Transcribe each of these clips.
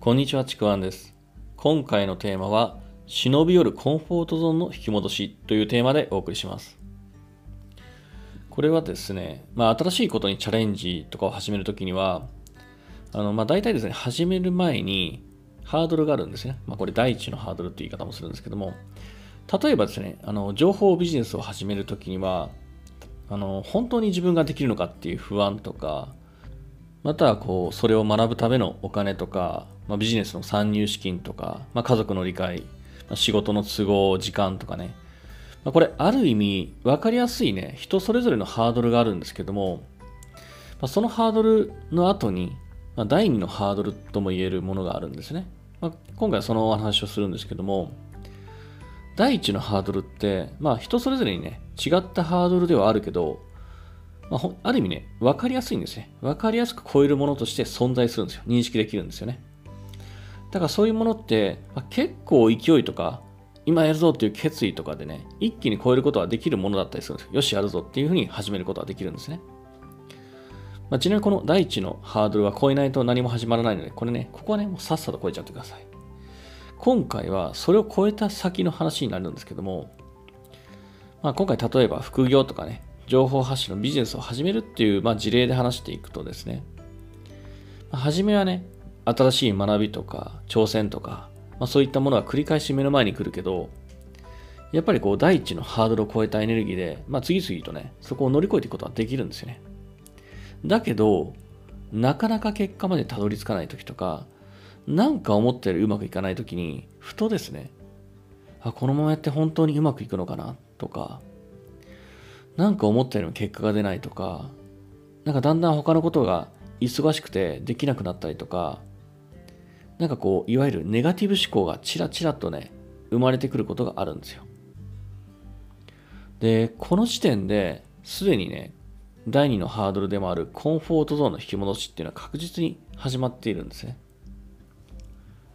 こんにちは、ちくわんです。今回のテーマは、忍び寄るコンフォートゾーンの引き戻しというテーマでお送りします。これはですね、まあ、新しいことにチャレンジとかを始めるときには、あのまあ、大体ですね、始める前にハードルがあるんですね。まあ、これ第一のハードルという言い方もするんですけども、例えばですね、あの情報ビジネスを始めるときには、あの本当に自分ができるのかっていう不安とか、またはこうそれを学ぶためのお金とか、まあ、ビジネスの参入資金とか、まあ、家族の理解、まあ、仕事の都合、時間とかね、ま、これある意味分かりやすいね、人それぞれのハードルがあるんですけども、ま、そのハードルの後に、ま、第二のハードルとも言えるものがあるんですね。ま、今回はそのお話をするんですけども、第一のハードルって、まあ人それぞれにね、違ったハードルではあるけど、まあ、ある意味ね、分かりやすいんですね。分かりやすく超えるものとして存在するんですよ。認識できるんですよね。だからそういうものって、まあ、結構勢いとか、今やるぞっていう決意とかでね、一気に超えることはできるものだったりするんですよ。よし、やるぞっていうふうに始めることはできるんですね。まあ、ちなみにこの第一のハードルは超えないと何も始まらないので、これね、ここはね、もうさっさと超えちゃってください。今回はそれを超えた先の話になるんですけども、まあ、今回例えば副業とかね、情報発信のビジネスを始めるっていう、まあ、事例で話していくとですね、まあ、初めはね、新しい学びとか挑戦とか、まあ、そういったものが繰り返し目の前に来るけど、やっぱりこう第一のハードルを超えたエネルギーで、まあ、次々とね、そこを乗り越えていくことはできるんですよね。だけど、なかなか結果までたどり着かない時とか、なんか思ったよりうまくいかない時に、ふとですね、あ、このままやって本当にうまくいくのかなとか、なんか思ったよりも結果が出ないとか、なんかだんだん他のことが忙しくてできなくなったりとか、なんかこう、いわゆるネガティブ思考がチラチラとね、生まれてくることがあるんですよ。で、この時点ですでにね、第2のハードルでもあるコンフォートゾーンの引き戻しっていうのは確実に始まっているんですね。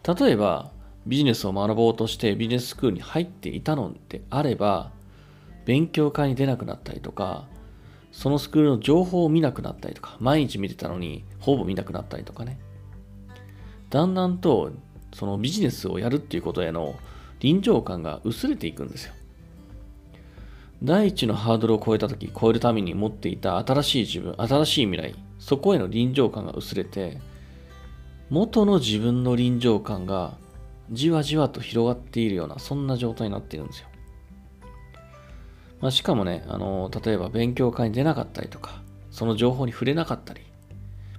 例えば、ビジネスを学ぼうとしてビジネススクールに入っていたのであれば、勉強会に出なくなったりとか、そのスクールの情報を見なくなったりとか、毎日見てたのにほぼ見なくなったりとかね。だんだんと、そのビジネスをやるっていうことへの臨場感が薄れていくんですよ。第一のハードルを超えたとき、超えるために持っていた新しい自分、新しい未来、そこへの臨場感が薄れて、元の自分の臨場感がじわじわと広がっているような、そんな状態になっているんですよ。まあ、しかもね、あの、例えば勉強会に出なかったりとか、その情報に触れなかったり、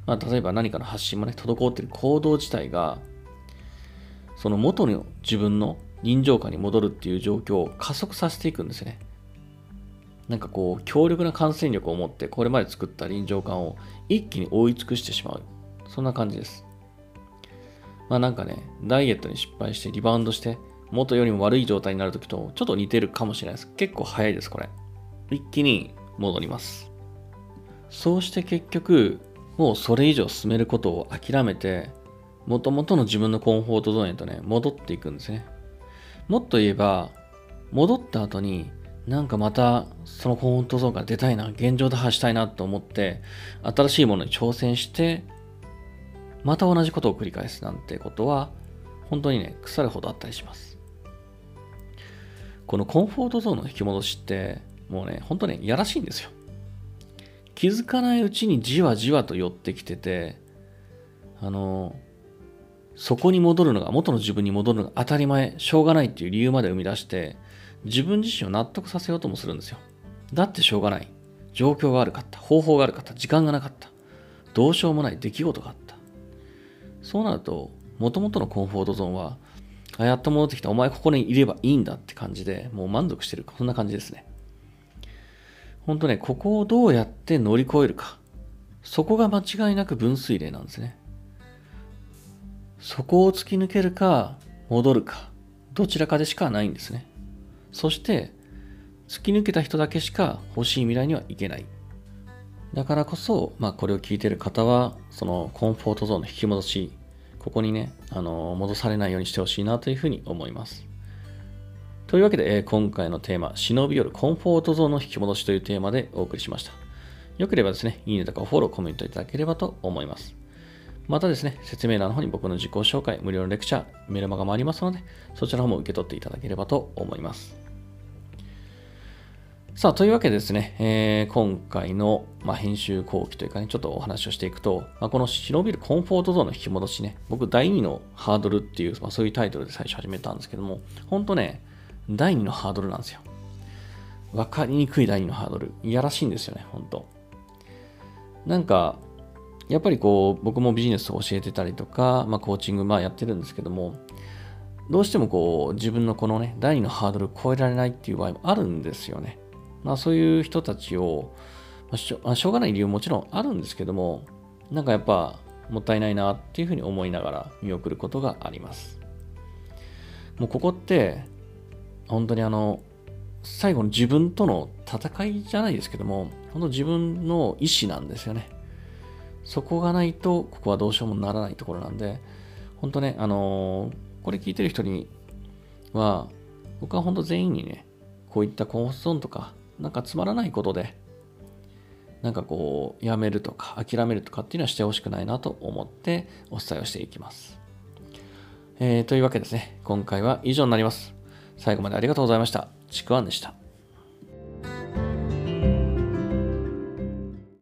まあ、例えば何かの発信もね、滞っている行動自体が、その元の自分の臨場感に戻るっていう状況を加速させていくんですね。なんかこう、強力な感染力を持って、これまで作った臨場感を一気に覆い尽くしてしまう。そんな感じです。まあなんかね、ダイエットに失敗してリバウンドして、元よりも悪い状態になるときとちょっと似てるかもしれないです。結構早いです、これ。一気に戻ります。そうして結局、もうそれ以上進めることを諦めて、元々の自分のコンフォートゾーンへとね、戻っていくんですね。もっと言えば、戻った後に、なんかまたそのコンフォートゾーンから出たいな、現状打破したいなと思って、新しいものに挑戦して、また同じことを繰り返すなんてことは、本当にね、腐るほどあったりします。このコンフォートゾーンの引き戻しって、もうね、本当ね、やらしいんですよ。気づかないうちにじわじわと寄ってきてて、あの、そこに戻るのが、元の自分に戻るのが当たり前、しょうがないっていう理由まで生み出して、自分自身を納得させようともするんですよ。だってしょうがない。状況が悪かった。方法が悪かった。時間がなかった。どうしようもない出来事があった。そうなると、元々のコンフォートゾーンは、あ、やっと戻ってきた。お前ここにいればいいんだって感じで、もう満足してる。そんな感じですね。本当ね、ここをどうやって乗り越えるか。そこが間違いなく分水嶺なんですね。そこを突き抜けるか、戻るか、どちらかでしかないんですね。そして、突き抜けた人だけしか欲しい未来にはいけない。だからこそ、まあこれを聞いてる方は、そのコンフォートゾーンの引き戻し、ここにね、あの、戻されないようにしてほしいなというふうに思います。というわけで、え今回のテーマ、忍び寄るコンフォートゾーンの引き戻しというテーマでお送りしました。よければですね、いいねとかフォロー、コメントいただければと思います。またですね、説明欄の方に僕の自己紹介、無料のレクチャー、メルマガもありますので、そちらの方も受け取っていただければと思います。さあ、というわけでですね、えー、今回の、まあ、編集後期というかね、ちょっとお話をしていくと、まあ、この忍びるコンフォートゾーンの引き戻しね、僕第2のハードルっていう、まあ、そういうタイトルで最初始めたんですけども、本当ね、第2のハードルなんですよ。わかりにくい第2のハードル。いやらしいんですよね、本当なんか、やっぱりこう、僕もビジネスを教えてたりとか、まあ、コーチング、まあやってるんですけども、どうしてもこう、自分のこのね、第2のハードルを超えられないっていう場合もあるんですよね。まあ、そういう人たちを、まあ、しょしょうがない理由もちろんあるんですけども、なんかやっぱもったいないなっていうふうに思いながら見送ることがあります。もうここって、本当にあの、最後の自分との戦いじゃないですけども、本当自分の意志なんですよね。そこがないと、ここはどうしようもならないところなんで、本当ね、あのー、これ聞いてる人には、僕は本当全員にね、こういったコンフォートーンとか、なんかつまらないことで、なんかこう、やめるとか、諦めるとかっていうのはしてほしくないなと思ってお伝えをしていきます。えー、というわけですね、今回は以上になります。最後までありがとうございました。ちくわんでした。